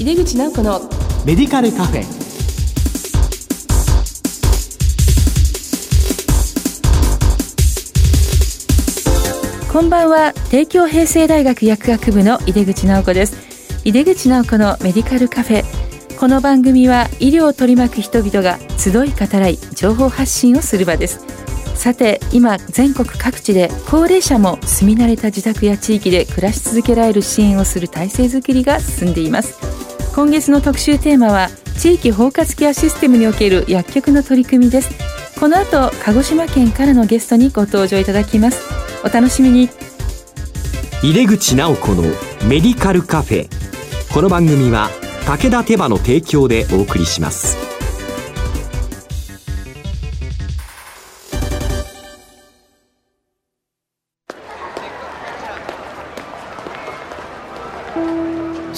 井出口直子のメディカルカフェ。こんばんは。帝京平成大学薬学部の井出口直子です。井出口直子のメディカルカフェ。この番組は医療を取り巻く人々が集い語らい情報発信をする場です。さて今全国各地で高齢者も住み慣れた自宅や地域で暮らし続けられる支援をする体制づくりが進んでいます今月の特集テーマは地域包括ケアシステムにおける薬局の取り組みです。この後鹿児島県からのゲストにご登場いただきます。お楽しみに。入れ口直子のメディカルカフェ。この番組は武田手羽の提供でお送りします。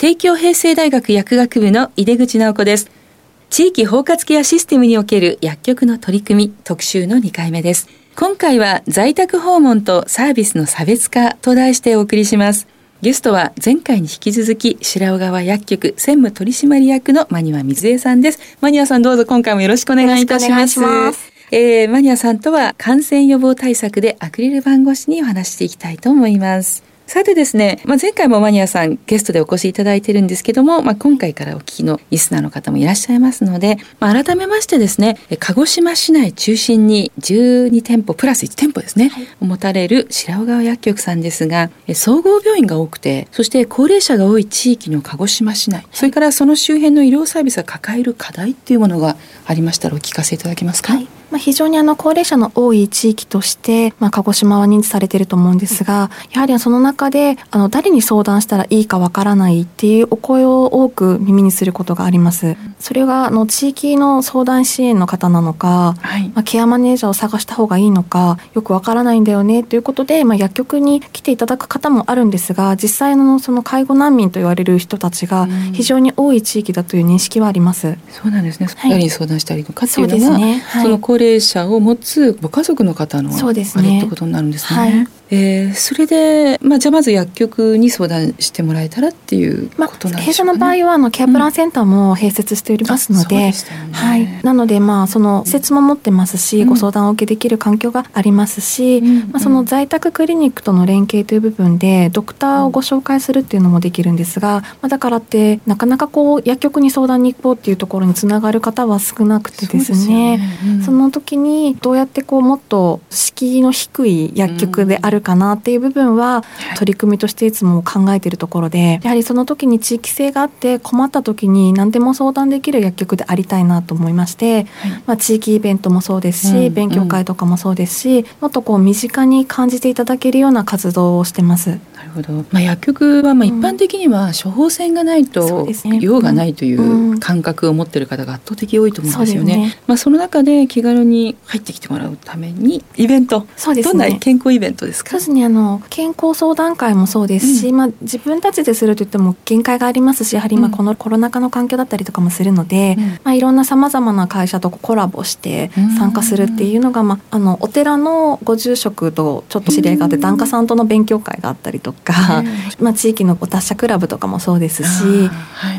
帝京平成大学薬学部の井出口直子です。地域包括ケアシステムにおける薬局の取り組み特集の2回目です。今回は在宅訪問とサービスの差別化と題してお送りします。ゲストは前回に引き続き白尾川薬局専務取締役のマニア水江さんです。マニアさんどうぞ今回もよろしくお願いいたします。えー、マニアさんとは感染予防対策でアクリル板越しにお話していきたいと思いますさてですね、まあ、前回もマニアさんゲストでお越しいただいてるんですけども、まあ、今回からお聞きのリスナーの方もいらっしゃいますので、まあ、改めましてですね鹿児島市内中心に12店舗プラス1店舗ですね、はい、持たれる白尾川薬局さんですが総合病院が多くてそして高齢者が多い地域の鹿児島市内、それからその周辺の医療サービスが抱える課題っていうものがありましたらお聞かせいただけますか？はいまあ、非常にあの高齢者の多い地域として、まあ、鹿児島は認知されていると思うんですが、やはりその中であの誰に相談したらいいかわからないっていうお声を多く耳にすることがあります。それがあの地域の相談支援の方なのか、はい、まあ、ケアマネージャーを探した方がいいのかよくわからないんだよねということで、まあ、薬局に来ていただく方もあるんですが実際のその介護難民と言われる人たちが非常に多い地域だという認識はあります。そうなんですね。誰に相談したらいいのかっていうのが、ねはい、その高齢者を持つご家族の方のあれってことになるんですね。はいえー、それで、まあ、じゃあまず薬局に相談してもらえたらっていうことなんでしょうか、ね、まあ、弊社の場合はあのケアプランセンターも併設しておりますのでうんでね、はい、なのでまあその施設も持ってますし、うん、ご相談を受けできる環境がありますし、うん、まあ、その在宅クリニックとの連携という部分でドクターをご紹介するっていうのもできるんですが、まあ、だからってなかなかこう薬局に相談に行こうっていうところにつながる方は少なくてですね。そ、ね、の時にどうやってこうもっと敷居の低い薬局であるかなっていう部分は取り組みとしていつも考えているところでやはりその時に地域性があって困った時に何でも相談できる薬局でありたいなと思いまして、まあ、地域イベントもそうですし、勉強会とかもそうですしもっとこう身近に感じていただけるような活動をしてます。なるほど、まあ、薬局はまあ一般的には処方箋がないと用がないという感覚を持っている方が圧倒的多いと思うんですよね。ね。まあ、その中で気軽に入ってきてもらうためにイベント。そうです、ね、どんな健康イベントですか？そうですね。あの健康相談会もそうですし、うん、まあ、自分たちでするといっても限界がありますしやはり今このコロナ禍の環境だったりとかもするので、うん、まあ、いろんなさまざまな会社とコラボして参加するっていうのが、まあ、あのお寺のご住職とちょっと知り合いがあって檀家さんとの勉強会があったりとか、まあ、地域のお達者クラブとかもそうですし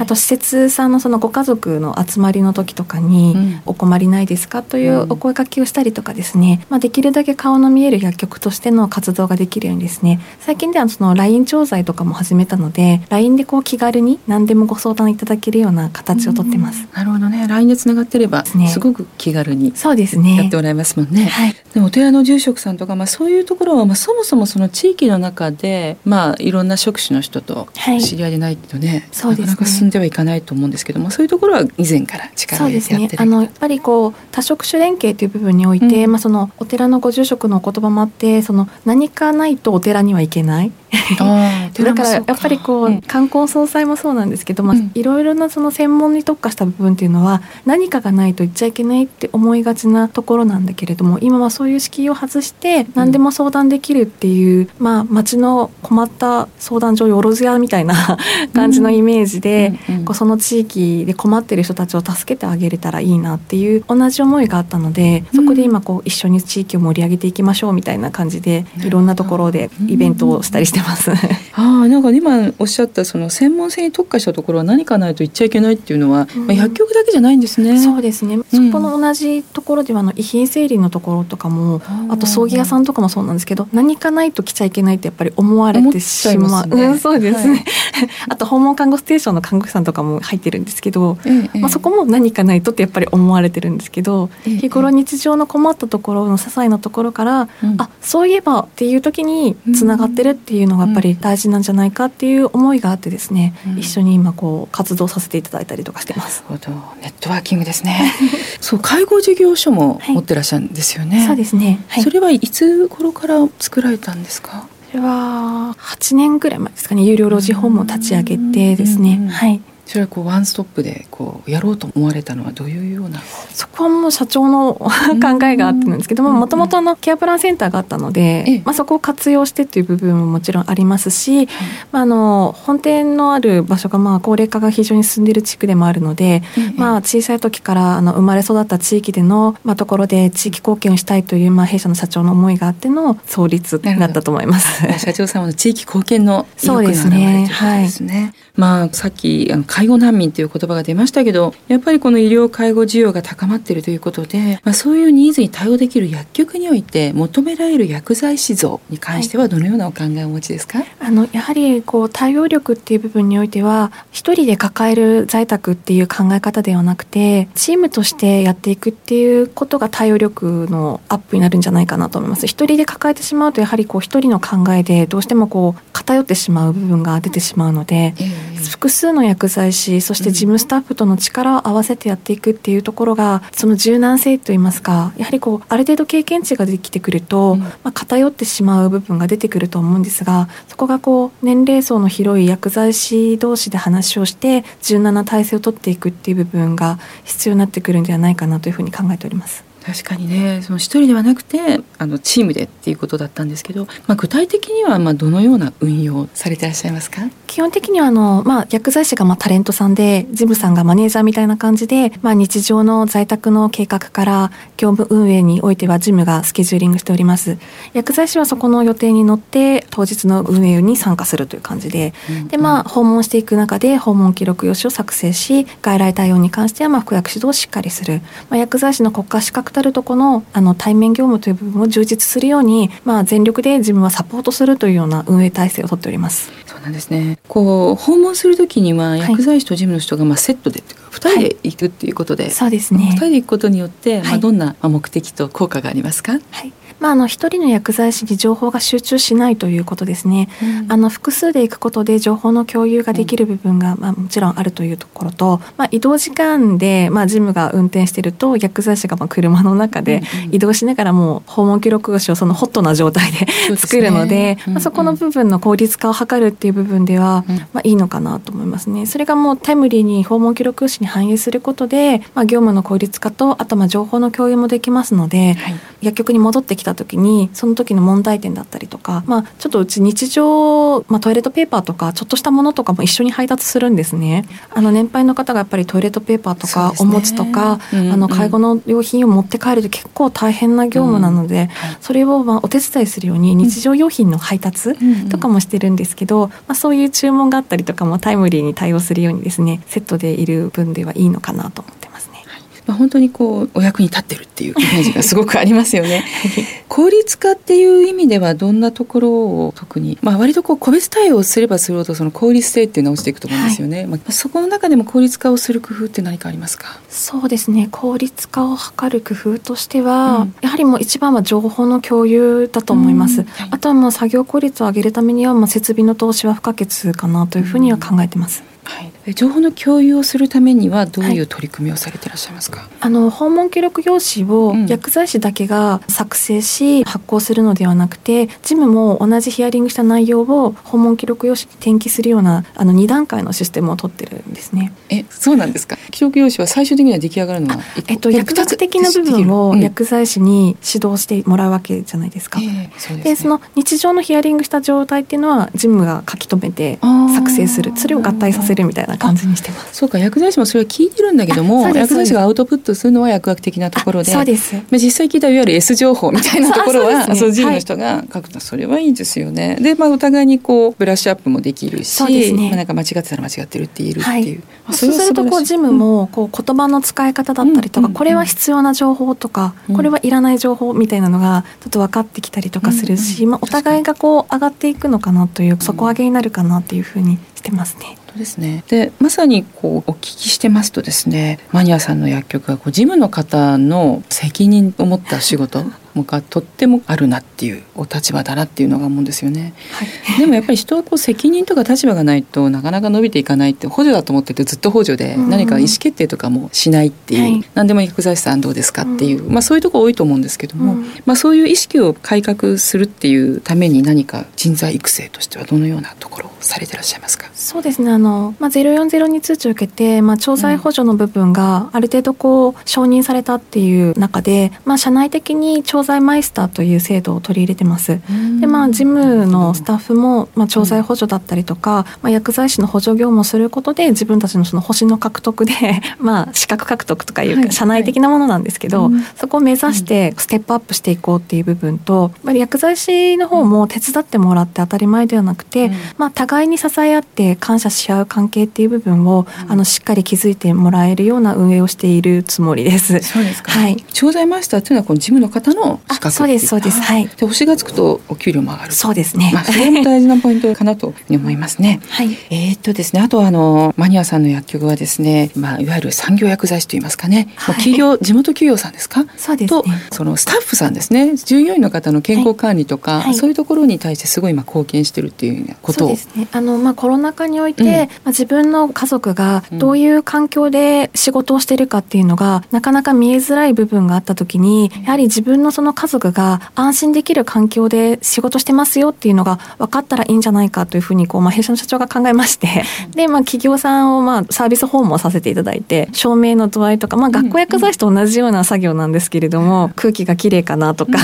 あと施設さんのそのご家族の集まりの時とかに「お困りないですか?」というお声かけをしたりとかですね、まあ、できるだけ顔の見える薬局としての活動ができるようにですね最近ではその LINE 調剤とかも始めたので LINE でこう気軽に何でもご相談いただけるような形をとってます。なるほどね。LINE でつながってればすごく気軽にそうですね。やってもらえますもんね。はい、でもお寺の住職さんとか、まあ、そういうところは、まあ、そもそもその地域の中で、まあ、いろんな職種の人と知り合いでないとね、はい、そうですね。なかなか進んではいかないと思うんですけどもそういうところは以前から力を入れてやってる。そうですねあのやっぱりこう多職種連携という部分において、うん、まあ、そのお寺のご住職のお言葉もあってその何行かないとお寺には行けない。だか。らやっぱりこう、うん、観光総裁もそうなんですけど、まあ、いろいろなその専門に特化した部分っていうのは何かがないと言っちゃいけないって思いがちなところなんだけれども今はそういう敷居を外して何でも相談できるっていう、まあ町の困った相談所よろずやみたいな感じのイメージで、こうその地域で困ってる人たちを助けてあげれたらいいなっていう同じ思いがあったのでそこで今こう一緒に地域を盛り上げていきましょうみたいな感じでいろんなところでイベントをしたりしてます。あなんか今おっしゃったその専門性に特化したところは何かないと言っちゃいけないっていうのは、まあ、薬局だけじゃないんですね。そうですね、そこの同じところではの遺品整理のところとかもあと葬儀屋さんとかもそうなんですけど何かないと来ちゃいけないってやっぱり思われてしまう、ね、うん、そうですね、はい、あと訪問看護ステーションの看護師さんとかも入ってるんですけど、ええ、まあ、そこも何かないとってやっぱり思われてるんですけど、え、日頃日常の困ったところの些細なところから、うん、あそういえばっていう時につながってるっていうのがやっぱり大事なんじゃないかっていう思いがあってですね、うん、一緒に今こう活動させていただいたりとかしてます。なるほど。ネットワーキングですね。そう介護事業所も持ってらっしゃるんですよね、はい、そうですね、はい、それはいつ頃から作られたんですか？それは8年ぐらい前ですかね。有料老人ホームを立ち上げてですね。はいそれはこうワンストップでこうやろうと思われたのはどういうような？そこはもう社長の考えがあってなんですけどももともとケアプランセンターがあったので、まあ、そこを活用してっていう部分ももちろんありますし、まあ、あの本店のある場所がまあ高齢化が非常に進んでいる地区でもあるので、まあ、小さい時からあの生まれ育った地域での、まあ、ところで地域貢献をしたいという、まあ、弊社の社長の思いがあっての創立になったと思います。社長様の地域貢献の意欲が現れてるんですね。はい、まあ、さっきあの介護難民という言葉が出ましたけどやっぱりこの医療介護需要が高まっているということで、まあ、そういうニーズに対応できる薬局において求められる薬剤師像に関してはどのようなお考えをお持ちですか、はい、あのやはりこう対応力っていう部分においては一人で抱える在宅っていう考え方ではなくてチームとしてやっていくっていうことが対応力のアップになるんじゃないかなと思います。一人で抱えてしまうとやはりこう一人の考えでどうしてもこう偏ってしまう部分が出てしまうので、えー、複数の薬剤師そして事務スタッフとの力を合わせてやっていくっていうところがその柔軟性といいますかやはりこうある程度経験値ができてくると、まあ、偏ってしまう部分が出てくると思うんですがそこがこう年齢層の広い薬剤師同士で話をして柔軟な体制を取っていくっていう部分が必要になってくるんではないかなというふうに考えております。確かにね。その一人ではなくてあのチームでっていうことだったんですけど、まあ、具体的にはまあどのような運用されていらっしゃいますか？基本的にはあの、まあ、薬剤師がまあタレントさんでジムさんがマネージャーみたいな感じで、まあ、日常の在宅の計画から業務運営においてはジムがスケジューリングしております。薬剤師はそこの予定に乗って当日の運営に参加するという感じで、うん、でまあ訪問していく中で訪問記録用紙を作成し外来対応に関してはまあ服薬指導をしっかりする、まあ、薬剤師の国家資格たるとこのあの対面業務という部分を充実するように、まあ、全力で自分はサポートするというような運営体制をとっております。そうなんですねこう訪問するときには薬剤師と事務の人がまあセットで、はい、2人で行くっていうことで、はい、そうですね2人で行くことによって、まあ、どんな目的と効果がありますか、はいまあ、あの一人の薬剤師に情報が集中しないということですね、うん、あの複数で行くことで情報の共有ができる部分が、まあ、もちろんあるというところと、まあ、移動時間で、まあ、ジムが運転していると薬剤師がまあ車の中で移動しながらもう訪問記録用紙をそのホットな状態で作るので、まあ、そこの部分の効率化を図るっていう部分では、まあ、いいのかなと思いますね。それがもうタイムリーに訪問記録用紙に反映することで、まあ、業務の効率化とあとまあ情報の共有もできますので、はい、薬局に戻ってきた時にその時の問題点だったりとか、まあ、ちょっとうち日常、まあ、トイレットペーパーとかちょっとしたものとかも一緒に配達するんですね。あの年配の方がやっぱりトイレットペーパーとかおむつとか、ねうんうん、あの介護の用品を持って帰ると結構大変な業務なので、うんそれをまあお手伝いするように日常用品の配達とかもしてるんですけど、まあ、そういう注文があったりとかもタイムリーに対応するようにですねセットでいる分ではいいのかなと。思って。まあ、本当にこうお役に立ってるっていうイメージがすごくありますよね。効率化っていう意味ではどんなところを特に、まあ、割とこう個別対応すればするほどその効率性っていうのは落ちていくと思うんですよね。はい、まあ、そこの中でも効率化をする工夫って何かありますか？そうですね。効率化を図る工夫としては、うん、やはりもう一番は情報の共有だと思います。はい、あとはもう作業効率を上げるためにはまあ設備の投資は不可欠かなというふうには考えてます。はい、え情報の共有をするためにはどういう取り組みをされていらっしゃいますか、はい、あの訪問記録用紙を薬剤師だけが作成し発行するのではなくて事務も同じヒアリングした内容を訪問記録用紙に転記するようなあの2段階のシステムを取ってるんですね。えそうなんですか？記録用紙は最終的には出来上がるのはえっと薬学的な部分を薬剤師に指導してもらうわけじゃないですか。うんえー、そで、ね、その日常のヒアリングした状態っていうのは事務が書き留めて作成する。それを合体させるみたいな感じにしてます。そうか薬剤師もそれは聞いてるんだけども薬剤師がアウトプットするのは薬学的なところでそうです。実際聞いたいわゆる S 情報みたいなところは その事務の人が書くとそれはいいですよね。でまあお互いにこうブラッシュアップもできるし、ね、まあ、なんか間違ってたら間違ってるって言えるっていう。はい、そうするとこう事務もこう言葉の使い方だったりとか、これは必要な情報とか、これはいらない情報みたいなのがちょっと分かってきたりとかするし、まあ、お互いがこう上がっていくのかなという底上げになるかなっていうふうにしてますね。当ですね。でまさにこうお聞きしてますとですねマニアさんの薬局はこう事務の方の責任を持った仕事がとってもあるなっていうお立場だなっていうのが思うんですよね、はい、でもやっぱり人はこう責任とか立場がないとなかなか伸びていかないって補助だと思っててずっと補助で何か意思決定とかもしないっていう、はい、何でも薬剤師さんどうですかっていう、まあ、そういうとこ多いと思うんですけども、まあ、そういう意識を改革するっていうために何か人材育成としてはどのようなところをされてらっしゃいますか？そうですね。の、まあ、040に通知を受けて、まあ、調剤補助の部分がある程度こう承認されたっていう中で、まあ、社内的に調剤マイスターという制度を取り入れてます。でまあ事務のスタッフも、まあ、調剤補助だったりとか、まあ、薬剤師の補助業務をすることで自分たちのその星の獲得で まあ資格獲得とかいうか社内的なものなんですけど、はいはい、そこを目指してステップアップしていこうっていう部分と、まあ、薬剤師の方も手伝ってもらって当たり前ではなくて、まあ、互いに支え合って感謝し合う関係っていう部分を、あのしっかり気づいてもらえるような運営をしているつもりです。そうですか。はい。調剤マスターというのはこの事務の方の資格そうですそうです。はい。で星がつくとお給料も上がる。そうですね。まあそれも大事なポイントかなと思いますね。はい。えっとですねあとはあのマニアさんの薬局はですねまあいわゆる産業薬剤師といいますかね、はい、企業地元企業さんですか？そうです、ね、とそのスタッフさんですね従業員の方の健康管理とか、はいはい、そういうところに対してすごい今貢献してるっていうことを。そうですね。あのまあコロナ禍において、うん、まあ自分の家族がどういう環境で仕事をしているかっていうのが、なかなか見えづらい部分があった時に、やはり自分のその家族が安心できる環境で仕事してますよっていうのが分かったらいいんじゃないかというふうに、こう、まあ、弊社の社長が考えまして、で、まあ、企業さんを、まあ、サービス訪問させていただいて、照明の度合いとか、まあ、学校薬剤師と同じような作業なんですけれども、空気がきれいかなとか、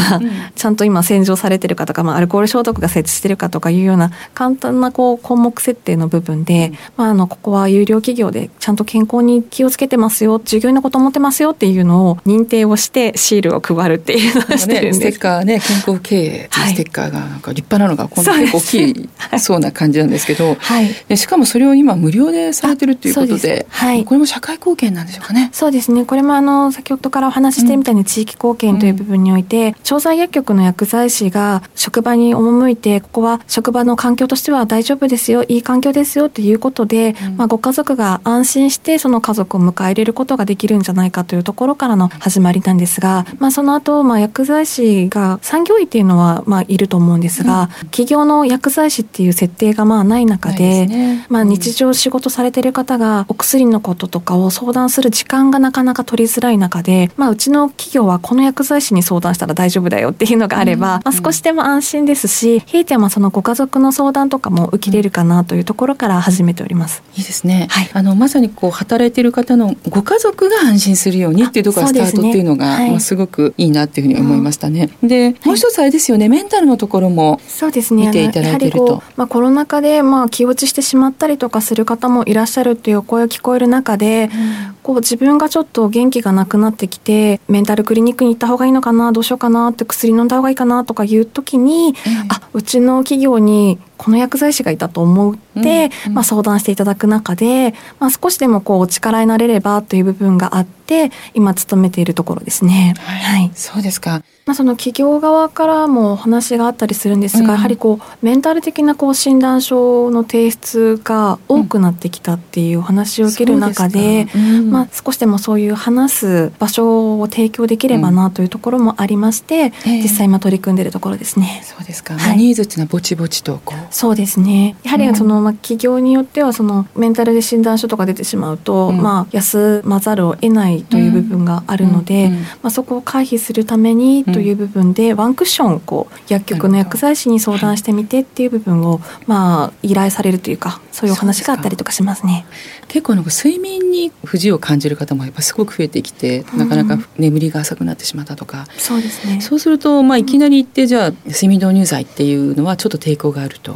ちゃんと今洗浄されてるかとか、まあ、アルコール消毒が設置してるかとかいうような簡単なこう項目設定の部分で、まあ、あのここは有料企業でちゃんと健康に気をつけてますよ従業員のこと思ってますよっていうのを認定をしてシールを配るっていうのね、ステッカーね健康経営ステッカーがなんか立派なのがこんな結構大きい そうな感じなんですけど、はい、でしかもそれを今無料でされてるっていうことではい、これも社会貢献なんでしょうかね。そうですね。これもあの先ほどからお話ししてるみたいに地域貢献という部分において、うん、調剤薬局の薬剤師が職場に赴いてここは職場の環境としては大丈夫ですよいい環境ですよということで、うん、まあ、ご家族が安心してその家族を迎え入れることができるんじゃないかというところからの始まりなんですが、まあ、その後、まあ薬剤師が産業医っていうのはまあいると思うんですが、うん、企業の薬剤師っていう設定がまあない中で、ね、まあ、日常仕事されてる方がお薬のこととかを相談する時間がなかなか取りづらい中で、まあ、うちの企業はこの薬剤師に相談したら大丈夫だよっていうのがあれば、うん、まあ、少しでも安心ですし、ひいてはそのご家族の相談とかも受けれるかなというところから始めております。いいですね。はい、あのまさにこう働いている方のご家族が安心するようにっていうところがスタートっていうのが、ねはい、まあ、すごくいいなっていうふうに思いましたね。うん、でもう一つあれですよね、メンタルのところもそうですね。見ていただいてると。まあ、コロナ禍でまあ気落ちしてしまったりとかする方もいらっしゃるっていう声を聞こえる中で、うん、こう自分がちょっと元気がなくなってきてメンタルクリニックに行った方がいいのかなどうしようかなって薬飲んだ方がいいかなとかいう時に、うん、あうちの企業にこの薬剤師がいたと思って、うんうん、まあ、相談していただく中で、まあ、少しでもこうお力になれればという部分があって。って今勤めているところですね。はい、はい、そうですか。まあ、その企業側からもお話があったりするんですが、うん、やはりこうメンタル的なこう診断書の提出が多くなってきたっていうお話を受ける中でうん、まあ、少しでもそういう話す場所を提供できればなというところもありまして、うん、実際今取り組んでいるところですね。そうですか、はい、ニーズっていうのはぼちぼちとそうですね。やはりその、まあ、企業によってはそのメンタルで診断書とか出てしまうと、まあ、休まざるを得ないという部分があるので、まあ、そこを回避するためにという部分で、ワンクッションこう薬局の薬剤師に相談してみてっていう部分を、まあ、依頼されるというかそういうお話があったりとかしますね。結構なんか睡眠に不自由を感じる方もやっぱすごく増えてきて、なかなか眠りが浅くなってしまったとか、そうですね。そうすると、まあ、いきなり行ってじゃあ睡眠導入剤っていうのはちょっと抵抗があると、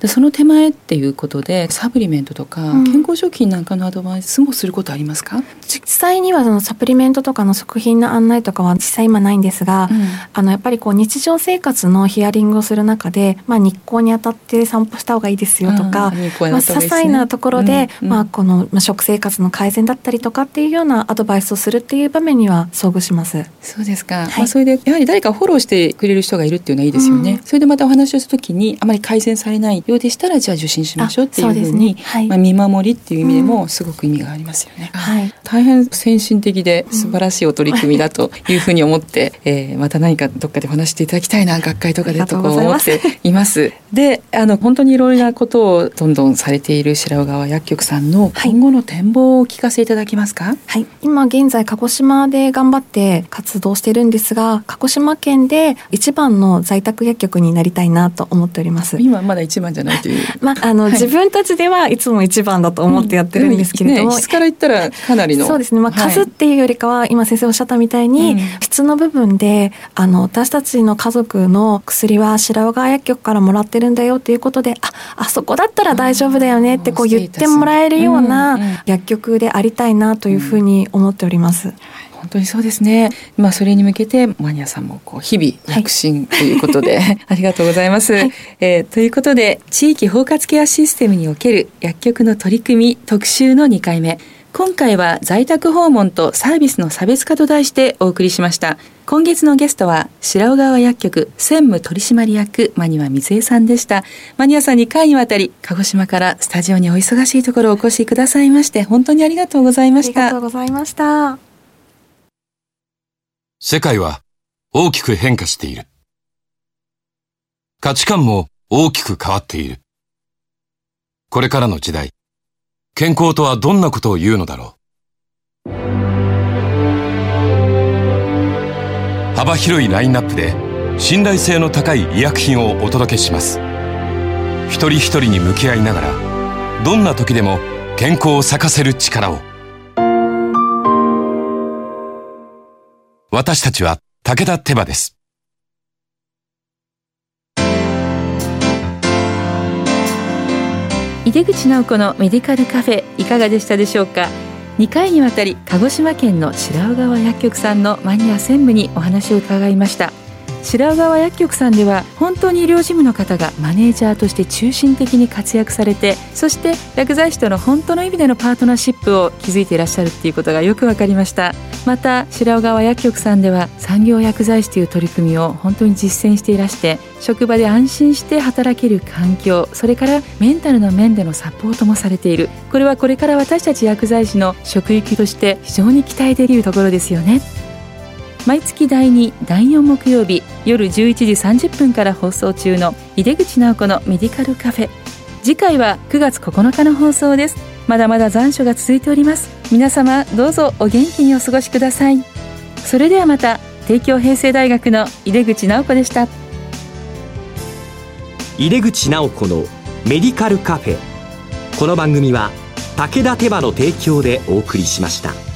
でその手前っていうことでサプリメントとか健康食品なんかのアドバイスもすることありますか、実際にはそのサプリメントとかの食品の案内とかは実際今ないんですが、あのやっぱりこう日常生活のヒアリングをする中で、まあ、日光に当たって散歩した方がいいですよとか、まあ、些細なところで、まあ、この食生活の改善だったりとかっていうようなアドバイスをするっていう場面には遭遇します。そうですか、はい、まあ、それでやはり誰かフォローしてくれる人がいるっていうのはいいですよね。うん、それでまたお話をするときにあまり改善されないようでしたらじゃあ受診しましょうっていうふうに、ね。はい、まあ、見守りっていう意味でもすごく意味がありますよね。うん、はい、大変先進的で素晴らしいお取り組みだというふうに思って、うん、えー、また何かどっかでお話していただきたいな学会とかでと思っています。であの本当にいろいろなことをどんどんされている白尾川薬局さんの今後の展望を聞かせいただけますか？はい、今現在鹿児島で頑張って活動してるんですが、鹿児島県で一番の在宅薬局になりたいなと思っております。今まだ一番じゃないという。まああの、はい、自分たちではいつも一番だと思ってやってるんですけれども、うんね、質から言ったらかなりの。そうですね。まあ数っていうよりかは、はい、今先生おっしゃったみたいに、うん、質の部分であの私たちの家族の薬は白尾川薬局からもらってるんだよっていうことで、ああそこだったら大丈夫だよねってこう言ってもらえるような薬局でありたいなというふうに思っております。本当にそうですね。まあそれに向けてマニアさんもこう日々躍進ということで、はい、ありがとうございます。はい、えー、ということで地域包括ケアシステムにおける薬局の取り組み特集の2回目。今回は在宅訪問とサービスの差別化と題してお送りしました。今月のゲストは白尾川薬局専務取締役マニア水江さんでした。マニアさん2回にわたり鹿児島からスタジオにお忙しいところお越しくださいまして本当にありがとうございました。ありがとうございました。世界は大きく変化している。価値観も大きく変わっている。これからの時代、健康とはどんなことを言うのだろう？幅広いラインナップで信頼性の高い医薬品をお届けします。一人一人に向き合いながらどんな時でも健康を咲かせる力を。私たちは武田手羽です。井出口直子のメディカルカフェいかがでしたでしょうか？2回にわたり鹿児島県の白尾川薬局さんのマニア専務にお話を伺いました。白川薬局さんでは本当に医療事務の方がマネージャーとして中心的に活躍されてそして薬剤師との本当の意味でのパートナーシップを築いていらっしゃるっていうことがよくわかりました。また白尾川薬局さんでは産業薬剤師という取り組みを本当に実践していらして職場で安心して働ける環境それからメンタルの面でのサポートもされている。これはこれから私たち薬剤師の職域として非常に期待できるところですよね。毎月第2第4木曜日夜11時30分から放送中の井出口直子のメディカルカフェ。次回は9月9日の放送です。まだまだ残暑が続いております。皆様どうぞお元気にお過ごしください。それではまた帝京平成大学の井出口直子でした。井出口直子のメディカルカフェ。この番組は武田手羽の提供でお送りしました。